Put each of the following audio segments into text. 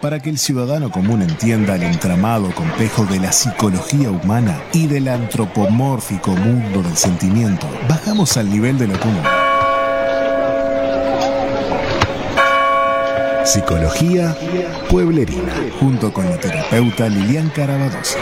para que el ciudadano común entienda el entramado complejo de la psicología humana y del antropomórfico mundo del sentimiento, bajamos al nivel de lo común. Psicología Pueblerina, junto con la terapeuta Lilian Carabadosa.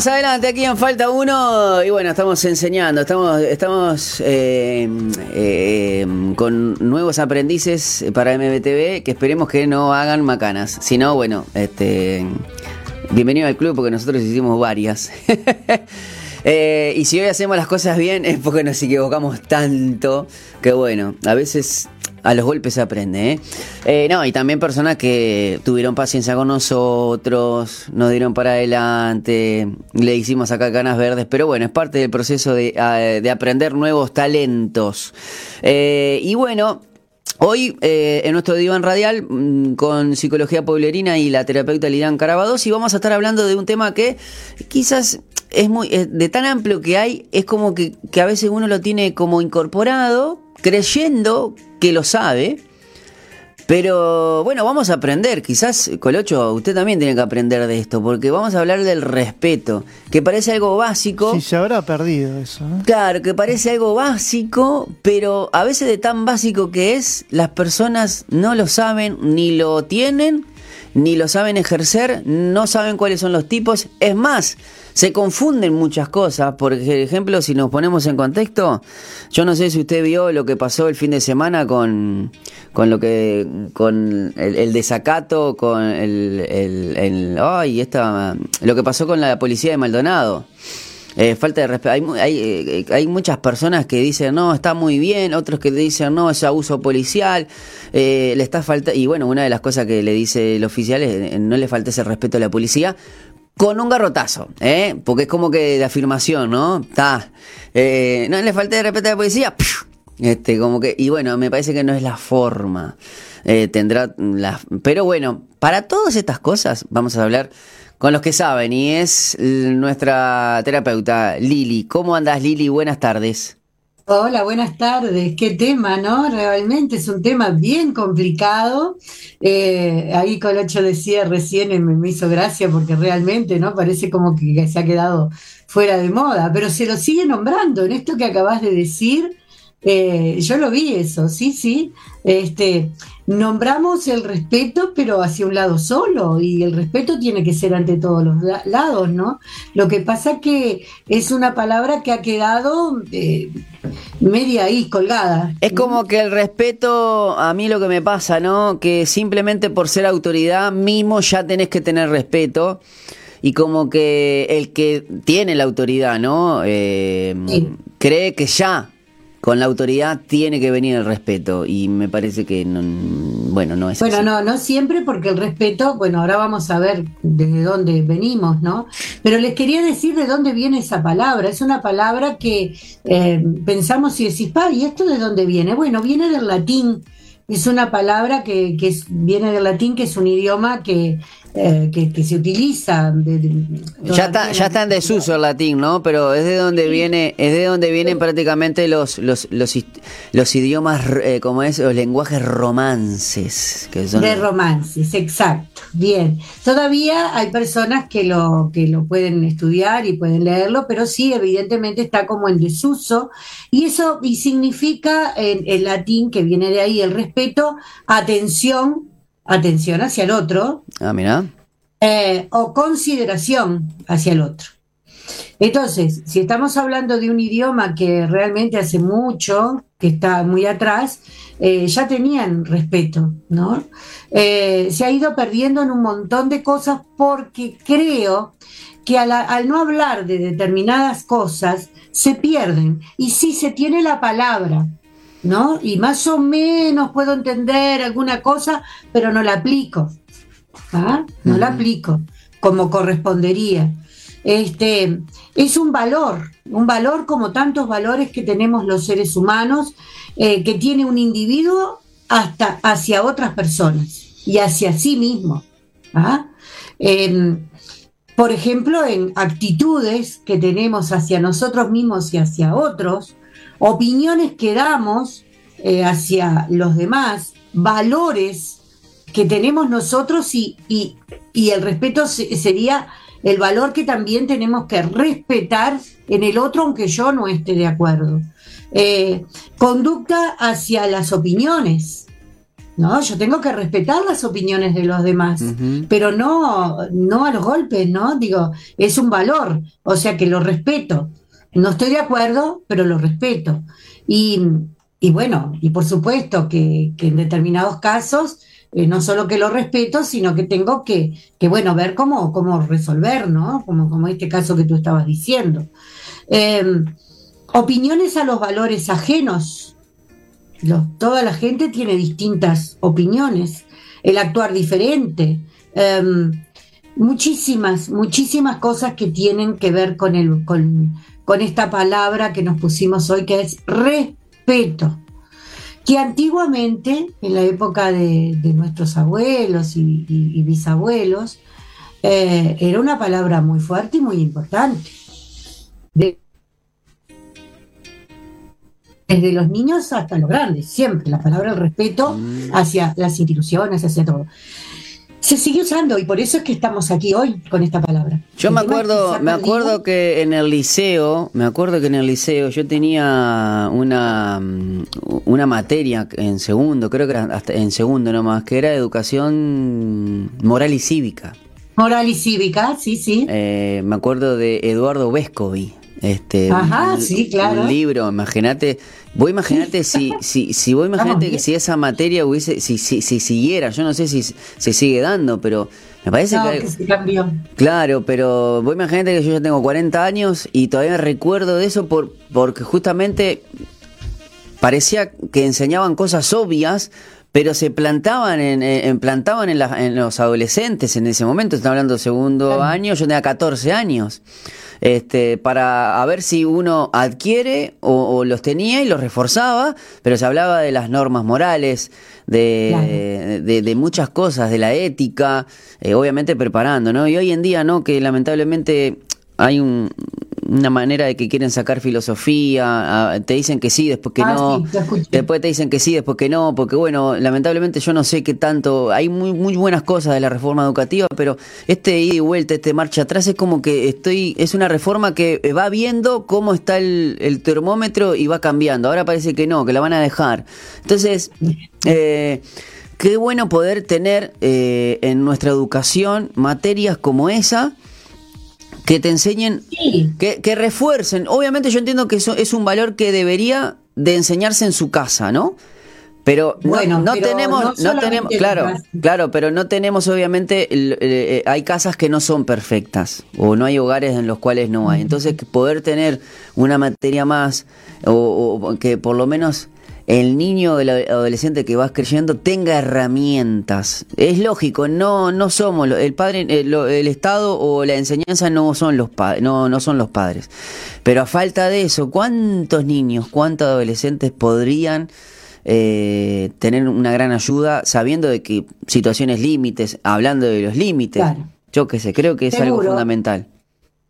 Seguimos adelante aquí en Falta Uno y bueno, estamos enseñando, estamos, estamos eh, eh, con nuevos aprendices para MBTV que esperemos que no hagan macanas, si no, bueno, este, bienvenido al club porque nosotros hicimos varias. Eh, y si hoy hacemos las cosas bien es porque nos equivocamos tanto que bueno, a veces a los golpes se aprende, ¿eh? ¿eh? No, y también personas que tuvieron paciencia con nosotros, nos dieron para adelante, le hicimos acá ganas verdes, pero bueno, es parte del proceso de, ah, aprender nuevos talentos. Eh, y bueno, Hoy eh, en nuestro diván radial mm, con psicología pueblerina y la terapeuta Lidán Carabados y vamos a estar hablando de un tema que quizás es muy de tan amplio que hay, es como que a veces uno lo tiene como incorporado, creyendo que lo sabe. Pero bueno, vamos a aprender. Quizás, Colocho, usted también tiene que aprender de esto, porque vamos a hablar del respeto, que parece algo básico. Sí, se habrá perdido eso. Claro, que parece algo básico, pero a veces de tan básico que es, las personas no lo saben, ni lo tienen, ni lo saben ejercer, no saben cuáles son los tipos. Es más, se confunden muchas cosas. Por ejemplo, si nos ponemos en contexto, yo no sé si usted vio lo que pasó el fin de semana con, con lo que con el, desacato, con el, el, esta, lo que pasó con la policía de Maldonado. Eh, falta de respeto. Hay, hay, eh, hay, muchas personas que dicen, no, está muy bien, otros que dicen, no, es abuso policial, eh, le está falta Y bueno, una de las cosas que le dice el oficial es, no le falta ese respeto a la policía, con un garrotazo, ¿eh? Porque es como que de afirmación, ¿no? Está. no le falta de respeto a la policía, este, como que, y bueno, me parece que no es la forma. tendrá la, pero bueno, para todas estas cosas vamos a hablar con los que saben y es nuestra terapeuta Lili. ¿Cómo andas Lili? Buenas tardes. Hola, buenas tardes. Qué tema, ¿no? Realmente es un tema bien complicado. Eh, ahí Colocho decía recién, me, me hizo gracia porque realmente, ¿no? Parece como que se ha quedado fuera de moda, pero se lo sigue nombrando. En esto que acabas de decir, Eh, yo lo vi eso, sí, sí. Este, nombramos el respeto, pero hacia un lado solo, y el respeto tiene que ser ante todos los lados, ¿no? Lo que pasa que es una palabra que ha quedado eh, media ahí colgada. Es como que el respeto, a mí lo que me pasa, ¿no? Que simplemente por ser autoridad mismo ya tenés que tener respeto. Y como que el que tiene la autoridad, ¿no? Eh, cree que ya con la autoridad tiene que venir el respeto y me parece que no, bueno no es bueno no no siempre porque el respeto bueno ahora vamos a ver desde dónde venimos no pero les quería decir de dónde viene esa palabra. Es una palabra que eh, pensamos y decís pa y esto de dónde viene bueno viene del latín es una palabra que, que viene del latín que es un idioma que eh, que, se utiliza. ya está, ya está en desuso el latín, ¿no? Pero es de donde viene, es de donde vienen prácticamente los los, los, los idiomas, eh, como es, los lenguajes romances. Que son de romances, exacto. Bien. Todavía hay personas que lo, que lo pueden estudiar y pueden leerlo, pero sí, evidentemente está como en desuso. Y eso y significa en el latín, que viene de ahí, el respeto, atención, atención hacia el otro. Ah, mira. Eh, o consideración hacia el otro. Entonces, si estamos hablando de un idioma que realmente hace mucho, que está muy atrás, eh, ya tenían respeto, ¿no? Eh, se ha ido perdiendo en un montón de cosas porque creo que al, no hablar de determinadas cosas se pierden. Y si se tiene la palabra, ¿no? Y más o menos puedo entender alguna cosa, pero no la aplico. ¿ah? No la aplico como correspondería. Este, es un valor, un valor como tantos valores que tenemos los seres humanos, eh, que tiene un individuo hasta hacia otras personas y hacia sí mismo. ¿ah? Por ejemplo, en actitudes que tenemos hacia nosotros mismos y hacia otros, opiniones que damos eh, hacia los demás, valores que tenemos nosotros y, y, el respeto sería el valor que también tenemos que respetar en el otro aunque yo no esté de acuerdo. Eh, conducta hacia las opiniones. ¿no? Yo tengo que respetar las opiniones de los demás, pero no, no a los golpes, ¿no? Digo, es un valor, o sea que lo respeto. No estoy de acuerdo, pero lo respeto. Y, bueno, y por supuesto que, en determinados casos, eh, no solo que lo respeto, sino que tengo que, que bueno, ver cómo, cómo resolver, ¿no? Como, como este caso que tú estabas diciendo. Em, opiniones a los valores ajenos. toda la gente tiene distintas opiniones, el actuar diferente. Em, muchísimas, muchísimas cosas que tienen que ver con, el, con, esta palabra que nos pusimos hoy, que es respeto, que antiguamente, en la época de, nuestros abuelos y, bisabuelos, eh, era una palabra muy fuerte y muy importante. Desde los niños hasta los grandes, siempre la palabra del respeto mm. hacia las instituciones, hacia todo se sigue usando y por eso es que estamos aquí hoy con esta palabra. Yo me acuerdo, me acuerdo que en el liceo, me acuerdo que en el liceo yo tenía una mm, una materia en segundo, creo que era hasta en segundo nomás, que era educación moral y cívica. Moral y cívica, sí, sí. Eh, me acuerdo de Eduardo Vescovi. Este, Ajá, sí, claro. Un libro, imagínate, Vos imaginate si, si, si vos imaginate que si esa materia hubiese, si, si, si, siguiera, yo no sé si se sigue dando, pero me parece que, cambió. Claro, pero vos imaginate que yo ya tengo 40 años y todavía recuerdo de eso por, porque justamente parecía que enseñaban cosas obvias, pero se plantaban en, plantaban en, en, los adolescentes en ese momento, están hablando segundo año, yo tenía 14 años este, para a ver si uno adquiere o, los tenía y los reforzaba, pero se hablaba de las normas morales, de, de, muchas cosas, de la ética, eh, obviamente preparando, ¿no? Y hoy en día, ¿no? Que lamentablemente hay un, una manera de que quieren sacar filosofía, te dicen que sí, después que ah, no, después te dicen que sí, después que no, porque bueno, lamentablemente yo no sé qué tanto, hay muy, muy buenas cosas de la reforma educativa, pero este ida y vuelta, este marcha atrás es como que estoy, es una reforma que va viendo cómo está el, el termómetro y va cambiando, ahora parece que no, que la van a dejar. Entonces, eh, qué bueno poder tener eh, en nuestra educación materias como esa que te enseñen, que, refuercen. Obviamente yo entiendo que eso es un valor que debería de enseñarse en su casa, ¿no? Pero bueno, no, tenemos, no, tenemos, claro, claro, pero no tenemos obviamente, eh, hay casas que no son perfectas o no hay hogares en los cuales no hay. Entonces poder tener una materia más o que por lo menos el niño o el adolescente que vas creyendo tenga herramientas. Es lógico, no no somos el padre el, el Estado o la enseñanza no son los no no son los padres. Pero a falta de eso, ¿cuántos niños, cuántos adolescentes podrían eh, tener una gran ayuda sabiendo de que situaciones límites, hablando de los límites? Yo qué sé, creo que es algo fundamental.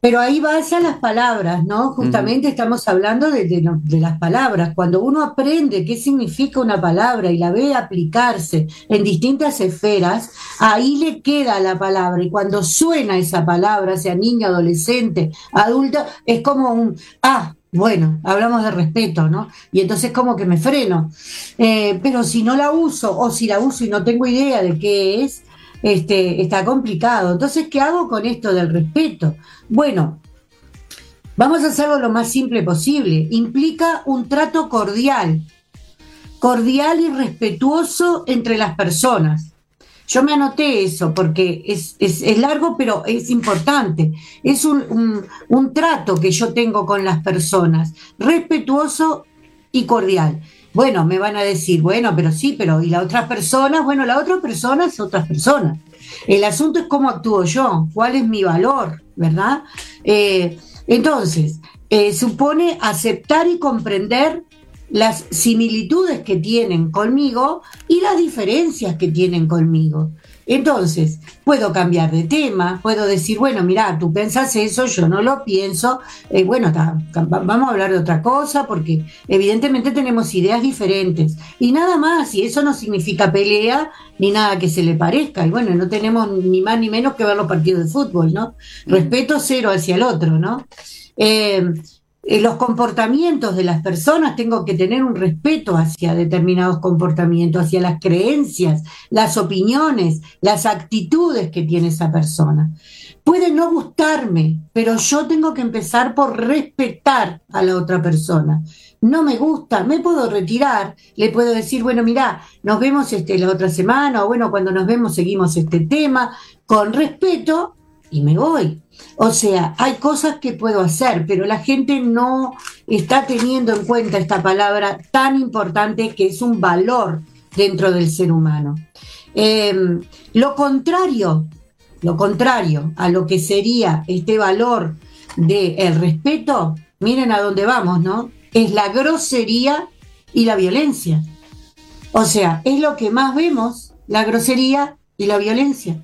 Pero ahí va hacia las palabras, ¿no? Justamente estamos hablando de, de, las palabras. Cuando uno aprende qué significa una palabra y la ve aplicarse en distintas esferas, ahí le queda la palabra. Y cuando suena esa palabra, sea niño, adolescente, adulto, es como un, ah, bueno, hablamos de respeto, ¿no? Y entonces como que me freno. Eh, pero si no la uso, o si la uso y no tengo idea de qué es, este, está complicado. Entonces, ¿qué hago con esto del respeto? Bueno, vamos a hacerlo lo más simple posible. Implica un trato cordial, cordial y respetuoso entre las personas. Yo me anoté eso porque es, largo, pero es importante. Es un, un trato que yo tengo con las personas, respetuoso y cordial. Bueno, me van a decir, bueno, pero sí, pero ¿y la otra persona? Bueno, la otra persona es otra persona. El asunto es cómo actúo yo, cuál es mi valor, ¿verdad? Eh, entonces, eh, supone aceptar y comprender las similitudes que tienen conmigo y las diferencias que tienen conmigo. Entonces, puedo cambiar de tema, puedo decir, bueno, mira, tú pensas eso, yo no lo pienso, eh, bueno, vamos a hablar de otra cosa porque evidentemente tenemos ideas diferentes y nada más, y eso no significa pelea ni nada que se le parezca, y bueno, no tenemos ni más ni menos que ver los partidos de fútbol, ¿no? Respeto cero hacia el otro, ¿no? Eh, eh, los comportamientos de las personas, tengo que tener un respeto hacia determinados comportamientos, hacia las creencias, las opiniones, las actitudes que tiene esa persona. Puede no gustarme, pero yo tengo que empezar por respetar a la otra persona. No me gusta, me puedo retirar, le puedo decir, bueno, mira, nos vemos este, la otra semana, o bueno, cuando nos vemos seguimos este tema, con respeto, y me voy. O sea, hay cosas que puedo hacer, pero la gente no está teniendo en cuenta esta palabra tan importante que es un valor dentro del ser humano. Em, lo contrario, lo contrario a lo que sería este valor del el respeto, miren a dónde vamos, ¿no? Es la grosería y la violencia. O sea, es lo que más vemos, la grosería y la violencia.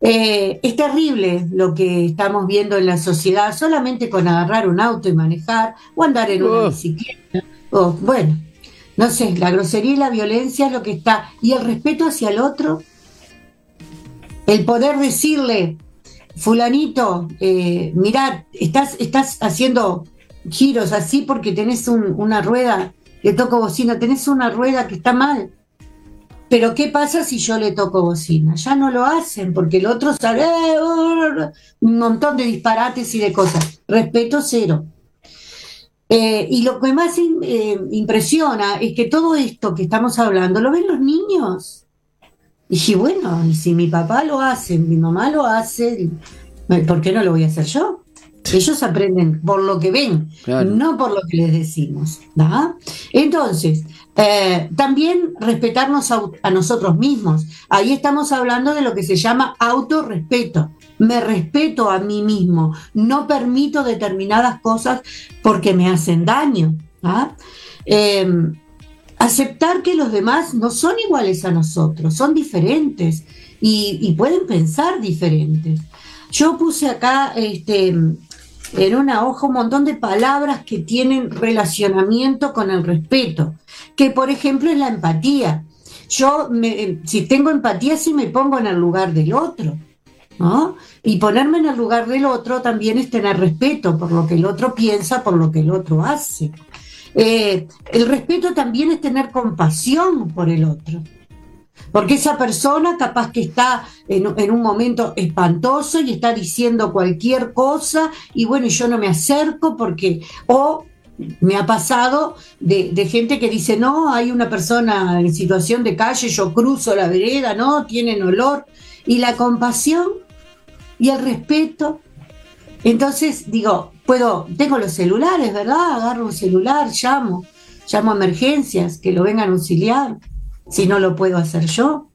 Eh, es terrible lo que estamos viendo en la sociedad solamente con agarrar un auto y manejar o andar en una bicicleta. O, bueno, no sé, la grosería y la violencia es lo que está. Y el respeto hacia el otro, el poder decirle, fulanito, eh, mirad, estás, estás haciendo giros así porque tenés una rueda, le toco bocina, tenés una rueda que está mal. Pero ¿qué pasa si yo le toco bocina? Ya no lo hacen porque el otro sale eh, un montón de disparates y de cosas. Respeto cero. Eh, y lo que más eh, impresiona es que todo esto que estamos hablando lo ven los niños. Dije, bueno, si mi papá lo hace, mi mamá lo hace, ¿por qué no lo voy a hacer yo? Ellos aprenden por lo que ven, no por lo que les decimos. Entonces, eh, también respetarnos a, nosotros mismos. Ahí estamos hablando de lo que se llama autorrespeto. Me respeto a mí mismo. No permito determinadas cosas porque me hacen daño. Em, aceptar que los demás no son iguales a nosotros, son diferentes y, y pueden pensar diferentes. Yo puse acá este, en una hoja un montón de palabras que tienen relacionamiento con el respeto, que por ejemplo es la empatía. Yo, me, si tengo empatía, si me pongo en el lugar del otro. ¿no? Y ponerme en el lugar del otro también es tener respeto por lo que el otro piensa, por lo que el otro hace. Eh, el respeto también es tener compasión por el otro. Porque esa persona capaz que está en, un momento espantoso y está diciendo cualquier cosa y bueno, yo no me acerco porque, o me ha pasado de, de, gente que dice, no, hay una persona en situación de calle, yo cruzo la vereda, no, tienen olor. Y la compasión y el respeto. Entonces, digo, puedo, tengo los celulares, ¿verdad? Agarro un celular, llamo, llamo a emergencias, que lo vengan a auxiliar si no lo puedo hacer yo.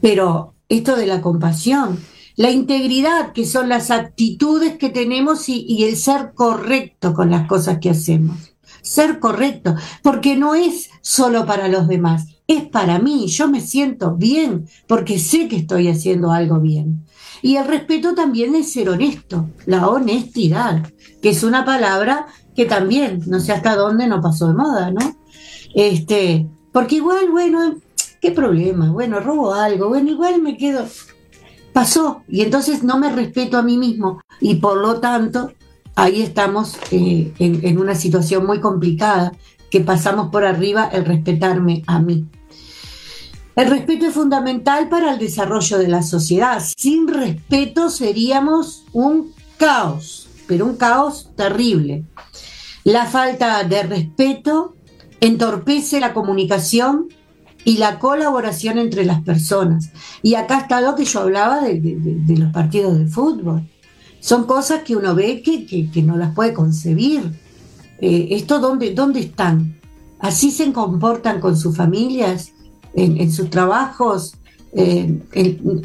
Pero esto de la compasión, la integridad, que son las actitudes que tenemos y, el ser correcto con las cosas que hacemos. Ser correcto, porque no es solo para los demás, es para mí. Yo me siento bien porque sé que estoy haciendo algo bien. Y el respeto también es ser honesto, la honestidad, que es una palabra que también, no sé hasta dónde no pasó de moda, ¿no? Este, porque igual, bueno, ¿qué problema? Bueno, robo algo, bueno, igual me quedo. Pasó, y entonces no me respeto a mí mismo, y por lo tanto, ahí estamos eh, en, una situación muy complicada, que pasamos por arriba el respetarme a mí. El respeto es fundamental para el desarrollo de la sociedad. Sin respeto seríamos un caos, pero un caos terrible. La falta de respeto entorpece la comunicación y la colaboración entre las personas. Y acá está lo que yo hablaba de, los partidos de fútbol. Son cosas que uno ve que, no las puede concebir. Eh, ¿Esto dónde, dónde están? ¿Así se comportan con sus familias, en, sus trabajos? Eh,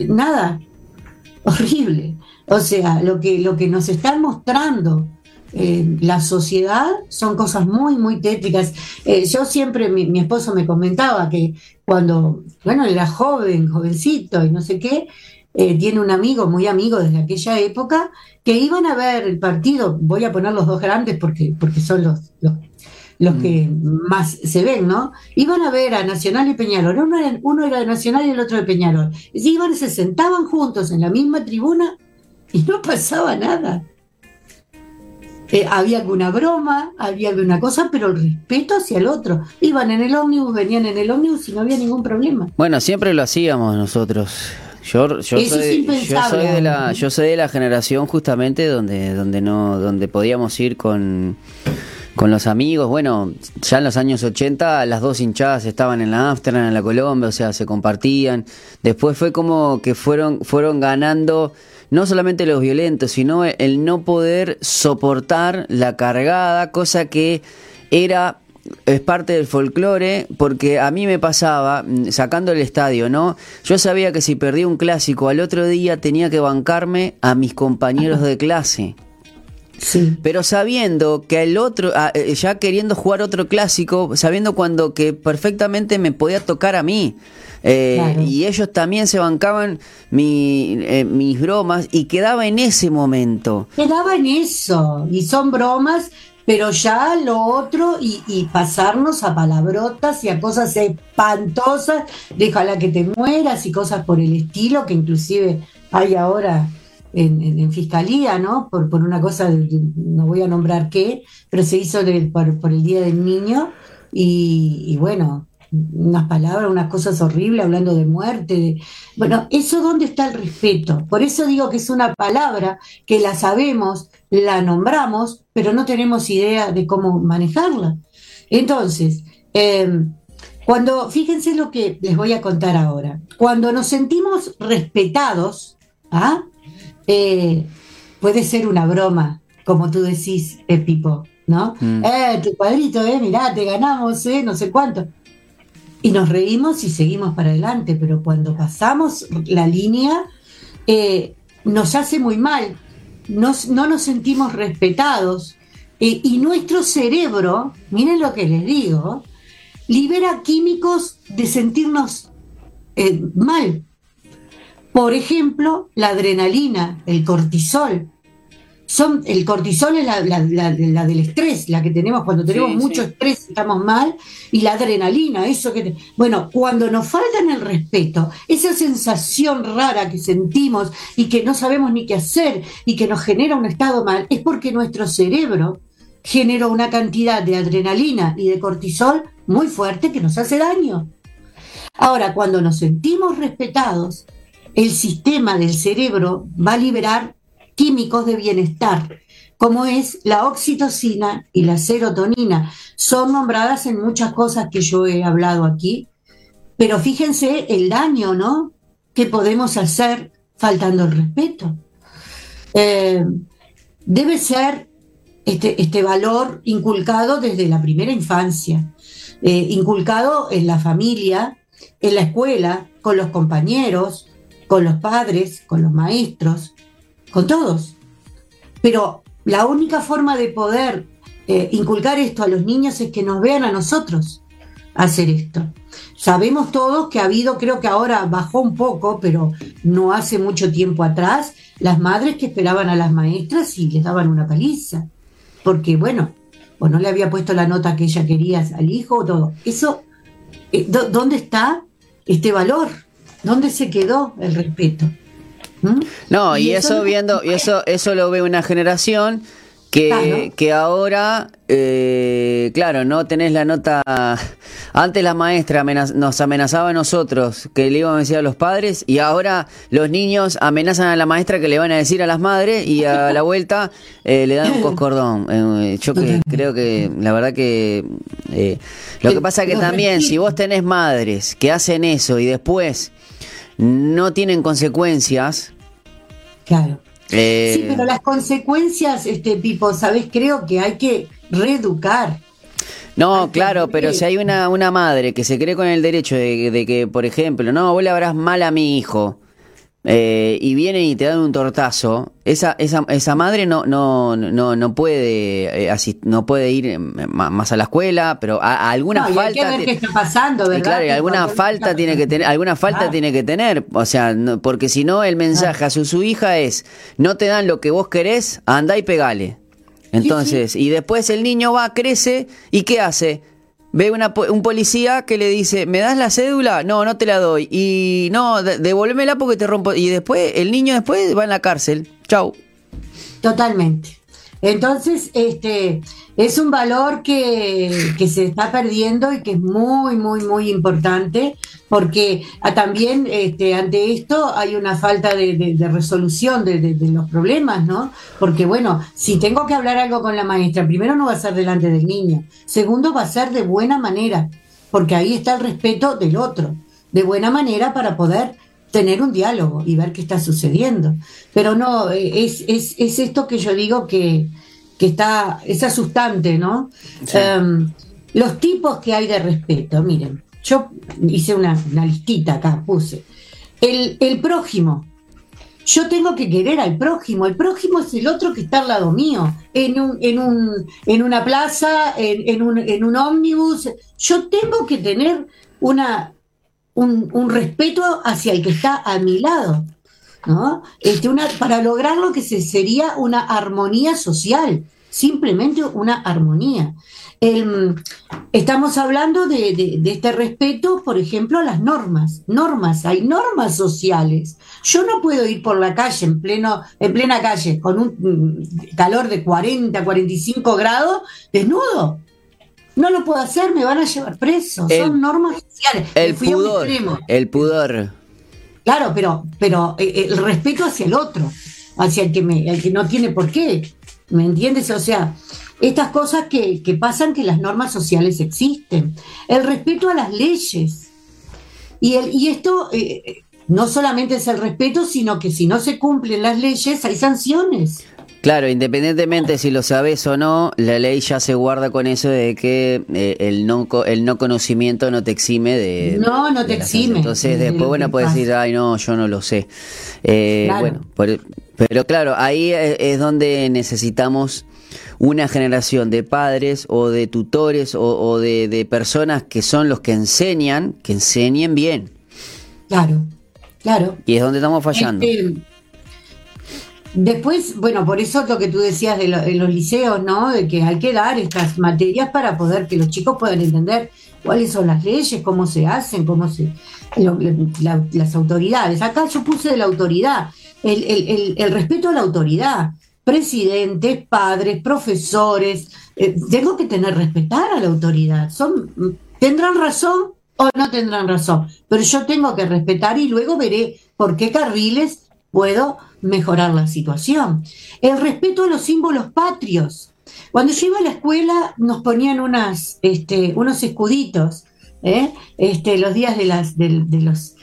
nada, horrible. O sea, lo que, lo que nos están mostrando eh, la sociedad son cosas muy, muy tétricas. Eh, yo siempre, mi, esposo me comentaba que cuando, bueno, era joven, jovencito y no sé qué, eh, tiene un amigo, muy amigo desde aquella época, que iban a ver el partido, voy a poner los dos grandes porque, porque son los, los, que mm. más se ven, ¿no? Iban a ver a Nacional y Peñarol, uno era, uno era de Nacional y el otro de Peñarol. Y iban, se sentaban juntos en la misma tribuna y no pasaba nada. Eh, había alguna broma, había alguna cosa, pero el respeto hacia el otro. Iban en el ómnibus, venían en el ómnibus y no había ningún problema. Bueno, siempre lo hacíamos nosotros. Yo, yo, soy, yo, soy, de la yo soy de la generación justamente donde donde no donde podíamos ir con con los amigos, bueno, ya en los años 80 las dos hinchadas estaban en la Amsterdam, en la Colombia, o sea, se compartían. Después fue como que fueron fueron ganando no solamente los violentos, sino el no poder soportar la cargada, cosa que era es parte del folclore, porque a mí me pasaba, mm, sacando el estadio, ¿no? Yo sabía que si perdía un clásico al otro día tenía que bancarme a mis compañeros de clase. Sí. Pero sabiendo que el otro, ah, eh, ya queriendo jugar otro clásico, sabiendo cuando que perfectamente me podía tocar a mí. Eh, y ellos también se bancaban mi, eh, mis bromas y quedaba en ese momento. Quedaba en eso, y son bromas, pero ya lo otro y, pasarnos a palabrotas y a cosas espantosas, déjala que te mueras y cosas por el estilo, que inclusive hay ahora en, fiscalía, ¿no? Por, por una cosa, no voy a nombrar qué, pero se hizo por, el Día del Niño y bueno, unas palabras, unas cosas horribles, hablando de muerte. Bueno, eso dónde está el respeto. Por eso digo que es una palabra que la sabemos, la nombramos, pero no tenemos idea de cómo manejarla. Entonces, em, cuando, fíjense lo que les voy a contar ahora, cuando nos sentimos respetados, ¿ah? Eh, puede ser una broma, como tú decís, eh, Pipo, ¿no? Mm. Eh, tu cuadrito, eh, mirá, te ganamos, eh, no sé cuánto y nos reímos y seguimos para adelante, pero cuando pasamos la línea eh, nos hace muy mal, no nos sentimos respetados eh, y nuestro cerebro, miren lo que les digo, libera químicos de sentirnos eh, mal. Por ejemplo, la adrenalina, el cortisol. son el cortisol es la, del estrés, la que tenemos cuando tenemos mucho estrés estamos mal, y la adrenalina, eso que... Bueno, cuando nos faltan el respeto, esa sensación rara que sentimos y que no sabemos ni qué hacer y que nos genera un estado mal, es porque nuestro cerebro generó una cantidad de adrenalina y de cortisol muy fuerte que nos hace daño. Ahora, cuando nos sentimos respetados, el sistema del cerebro va a liberar químicos de bienestar, como es la oxitocina y la serotonina. Son nombradas en muchas cosas que yo he hablado aquí, pero fíjense el daño, ¿no? Que podemos hacer faltando el respeto. Eh, debe ser este, este, valor inculcado desde la primera infancia, eh, inculcado en la familia, en la escuela, con los compañeros, con los padres, con los maestros, con todos. Pero la única forma de poder eh, inculcar esto a los niños es que nos vean a nosotros hacer esto. Sabemos todos que ha habido, creo que ahora bajó un poco, pero no hace mucho tiempo atrás, las madres que esperaban a las maestras y les daban una paliza. Porque, bueno, o no le había puesto la nota que ella quería al hijo todo. Eso, eh, ¿dónde está este valor? ¿Dónde se quedó el respeto? ¿Mm? No, y, eso, viendo, y eso, eso lo ve una generación que, que ahora, eh, claro, no tenés la nota. Antes la maestra nos amenazaba a nosotros que le íbamos a decir a los padres, y ahora los niños amenazan a la maestra que le van a decir a las madres, y a la vuelta eh, le dan un coscordón. Eh, yo que, creo que, la verdad que. lo que pasa que también, si vos tenés madres que hacen eso y después no tienen consecuencias. Claro. Eh, sí, pero las consecuencias, este Pipo, ¿sabes? Creo que hay que reeducar. No, claro, pero si hay una, una madre que se cree con el derecho de, de que, por ejemplo, no, vos le habrás mal a mi hijo, eh, y vienen y te dan un tortazo, esa, esa, esa madre no, no, no, no puede eh, no puede ir eh, más a la escuela, pero a, alguna falta. qué está pasando, ¿verdad? Claro, y alguna falta tiene que tener, alguna falta tiene que tener, o sea, porque si no el mensaje a su, su hija es no te dan lo que vos querés, anda y pegale. Entonces, y después el niño va, crece y ¿qué hace? Ve una, un policía que le dice, ¿me das la cédula? No, no te la doy. Y no, devuélvemela porque te rompo. Y después, el niño después va en la cárcel. Chau. Totalmente. Entonces, este, es un valor que, se está perdiendo y que es muy, muy, muy importante, porque también este, ante esto hay una falta de, resolución de, los problemas, ¿no? Porque, bueno, si tengo que hablar algo con la maestra, primero no va a ser delante del niño, segundo va a ser de buena manera, porque ahí está el respeto del otro, de buena manera para poder tener un diálogo y ver qué está sucediendo. Pero no, eh, es, es, es esto que yo digo que, que está, es asustante, ¿no? Em, los tipos que hay de respeto, miren, yo hice una, una listita acá, puse. El, el, prójimo. Yo tengo que querer al prójimo. El prójimo es el otro que está al lado mío, en, un, en, un, en una plaza, en, en, un, en un ómnibus. Yo tengo que tener una, un, respeto hacia el que está a mi lado. ¿no? Este, una, para lograr lo que se, sería una armonía social, simplemente una armonía. estamos hablando de, este respeto, por ejemplo, a las normas. Normas, hay normas sociales. Yo no puedo ir por la calle en, pleno, en plena calle con un mm, calor de 40, 45 grados desnudo. No lo puedo hacer, me van a llevar preso. Son normas sociales. El pudor. El pudor. Claro, pero, pero eh, eh, el respeto hacia el otro, hacia el que, me, el que no tiene por qué. ¿Me entiendes? O sea, estas cosas que, pasan que las normas sociales existen. El respeto a las leyes. Y, el, y esto eh, no solamente es el respeto, sino que si no se cumplen las leyes hay sanciones. Claro, independientemente si lo sabes o no, la ley ya se guarda con eso de que eh, el, no, el no conocimiento no te exime de... No, no te exime. Entonces después, bueno, puedes decir, ay, no, yo no lo sé. Eh, bueno, pero claro, ahí es donde necesitamos una generación de padres o de tutores o, de, personas que son los que enseñan, que enseñen bien. Claro, claro. Y es donde estamos fallando. Este, Después, bueno, por eso lo que tú decías de, los liceos, ¿no? De que hay que dar estas materias para poder que los chicos puedan entender cuáles son las leyes, cómo se hacen, cómo se. las autoridades. Acá yo puse de la autoridad, el, respeto a la autoridad. Presidentes, padres, profesores, eh, tengo que tener respetar a la autoridad. Son, tendrán razón o no tendrán razón, pero yo tengo que respetar y luego veré por qué carriles puedo mejorar la situación. El respeto a los símbolos patrios. Cuando yo iba a la escuela nos ponían unas, este, unos escuditos, ¿eh? este, los días de, las, de, los,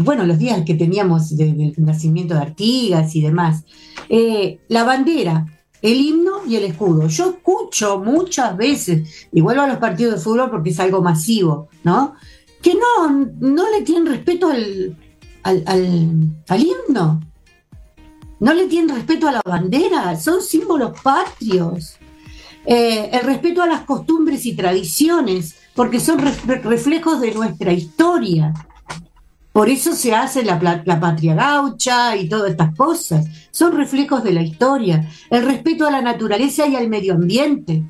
bueno, los días que teníamos del nacimiento de Artigas y demás. Eh, la bandera, el himno y el escudo. Yo escucho muchas veces, y vuelvo a los partidos de fútbol porque es algo masivo, ¿no? Que no, no le tienen respeto al, al, al himno. No le tienen respeto a la bandera, son símbolos patrios. Eh, el respeto a las costumbres y tradiciones, porque son reflejos de nuestra historia. Por eso se hace la, la, patria gaucha y todas estas cosas. Son reflejos de la historia. El respeto a la naturaleza y al medio ambiente.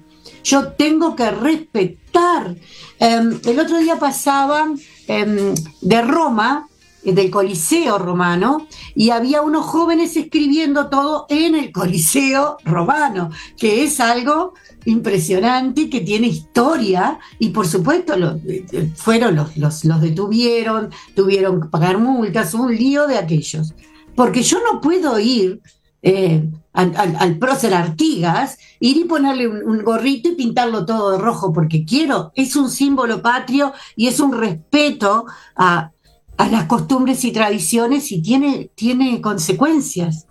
Yo tengo que respetar. Em, el otro día pasaban em, de Roma del Coliseo romano y había unos jóvenes escribiendo todo en el Coliseo romano, que es algo impresionante, que tiene historia y por supuesto eh, eh, fueron los, los, detuvieron, tuvieron que pagar multas, un lío de aquellos. Porque yo no puedo ir eh, al, prócer Artigas, ir y ponerle un, un, gorrito y pintarlo todo de rojo, porque quiero, es un símbolo patrio y es un respeto a, a las costumbres y tradiciones y tiene, tiene consecuencias.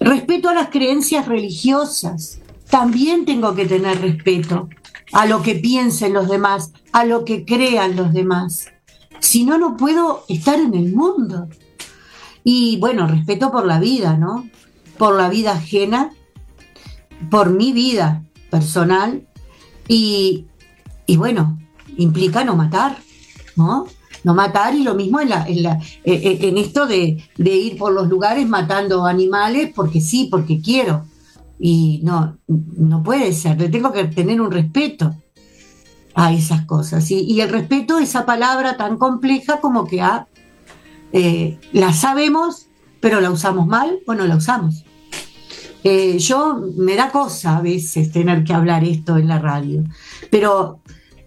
Respeto a las creencias religiosas. También tengo que tener respeto a lo que piensen los demás, a lo que crean los demás. Si no, no puedo estar en el mundo. Y bueno, respeto por la vida, ¿no? Por la vida ajena, por mi vida personal y, y bueno, implica no matar, ¿no? No matar y lo mismo en, la, en, la, eh, eh, en esto de, ir por los lugares matando animales porque sí, porque quiero. Y no, no puede ser, tengo que tener un respeto a esas cosas. Y, el respeto, esa palabra tan compleja como que ah, eh, la sabemos, pero la usamos mal o no la usamos. yo me da cosa a veces tener que hablar esto en la radio, pero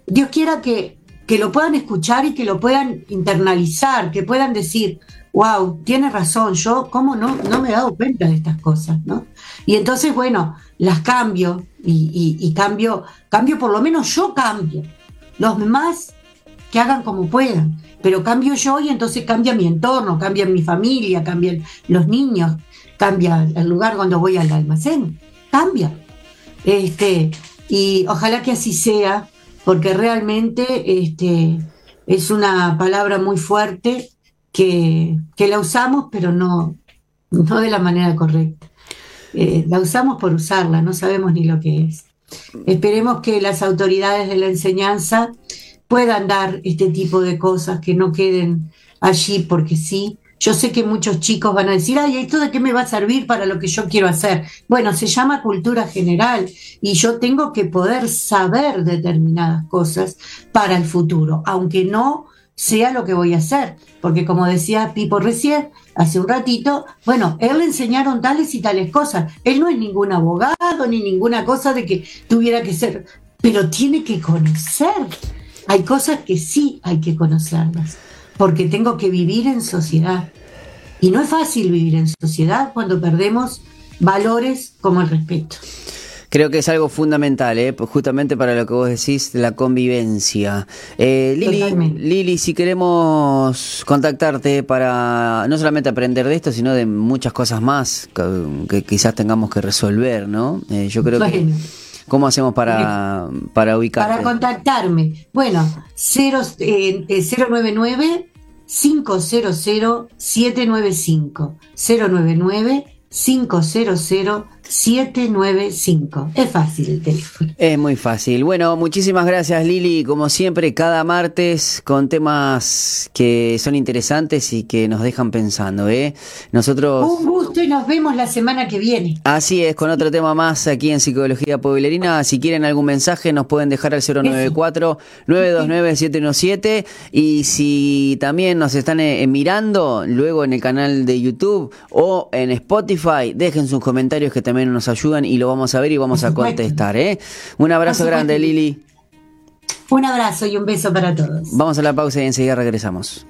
Dios quiera que que lo puedan escuchar y que lo puedan internalizar, que puedan decir, wow, tiene razón, yo cómo no, no me he dado cuenta de estas cosas, ¿no? Y entonces, bueno, las cambio y, cambio, cambio, por lo menos yo cambio. Los demás que hagan como puedan, pero cambio yo y entonces cambia mi entorno, cambia mi familia, cambian los niños, cambia el lugar cuando voy al almacén, cambia. Este, y ojalá que así sea, porque realmente este, es una palabra muy fuerte que, la usamos, pero no, no de la manera correcta. Eh, la usamos por usarla, no sabemos ni lo que es. Esperemos que las autoridades de la enseñanza puedan dar este tipo de cosas, que no queden allí porque sí, yo sé que muchos chicos van a decir, ay, ¿esto de qué me va a servir para lo que yo quiero hacer? Bueno, se llama cultura general y yo tengo que poder saber determinadas cosas para el futuro, aunque no sea lo que voy a hacer. Porque como decía Pipo recién, hace un ratito, bueno, él le enseñaron tales y tales cosas. Él no es ningún abogado ni ninguna cosa de que tuviera que ser, pero tiene que conocer. Hay cosas que sí hay que conocerlas porque tengo que vivir en sociedad. Y no es fácil vivir en sociedad cuando perdemos valores como el respeto. Creo que es algo fundamental, ¿eh? Pues justamente para lo que vos decís, la convivencia. Eh, Lili, Lili, si queremos contactarte para no solamente aprender de esto, sino de muchas cosas más que, quizás tengamos que resolver, ¿no? Eh, yo creo que ¿Cómo hacemos para, para ubicarte? Para contactarme. Bueno, 0, eh, 099 500 795. 099 500 795. Es fácil el teléfono. Es muy fácil. Bueno, muchísimas gracias Lili, como siempre, cada martes con temas que son interesantes y que nos dejan pensando, ¿eh? Nosotros... Un gusto y nos vemos la semana que viene. Así es, con otro tema más aquí en Psicología Pueblerina. Si quieren algún mensaje nos pueden dejar al 094-929-717 y si también nos están eh, mirando luego en el canal de YouTube o en Spotify, dejen sus comentarios que también nos ayudan y lo vamos a ver y vamos a contestar. ¿eh? Un abrazo grande, Lili. Un abrazo y un beso para todos. Vamos a la pausa y enseguida regresamos.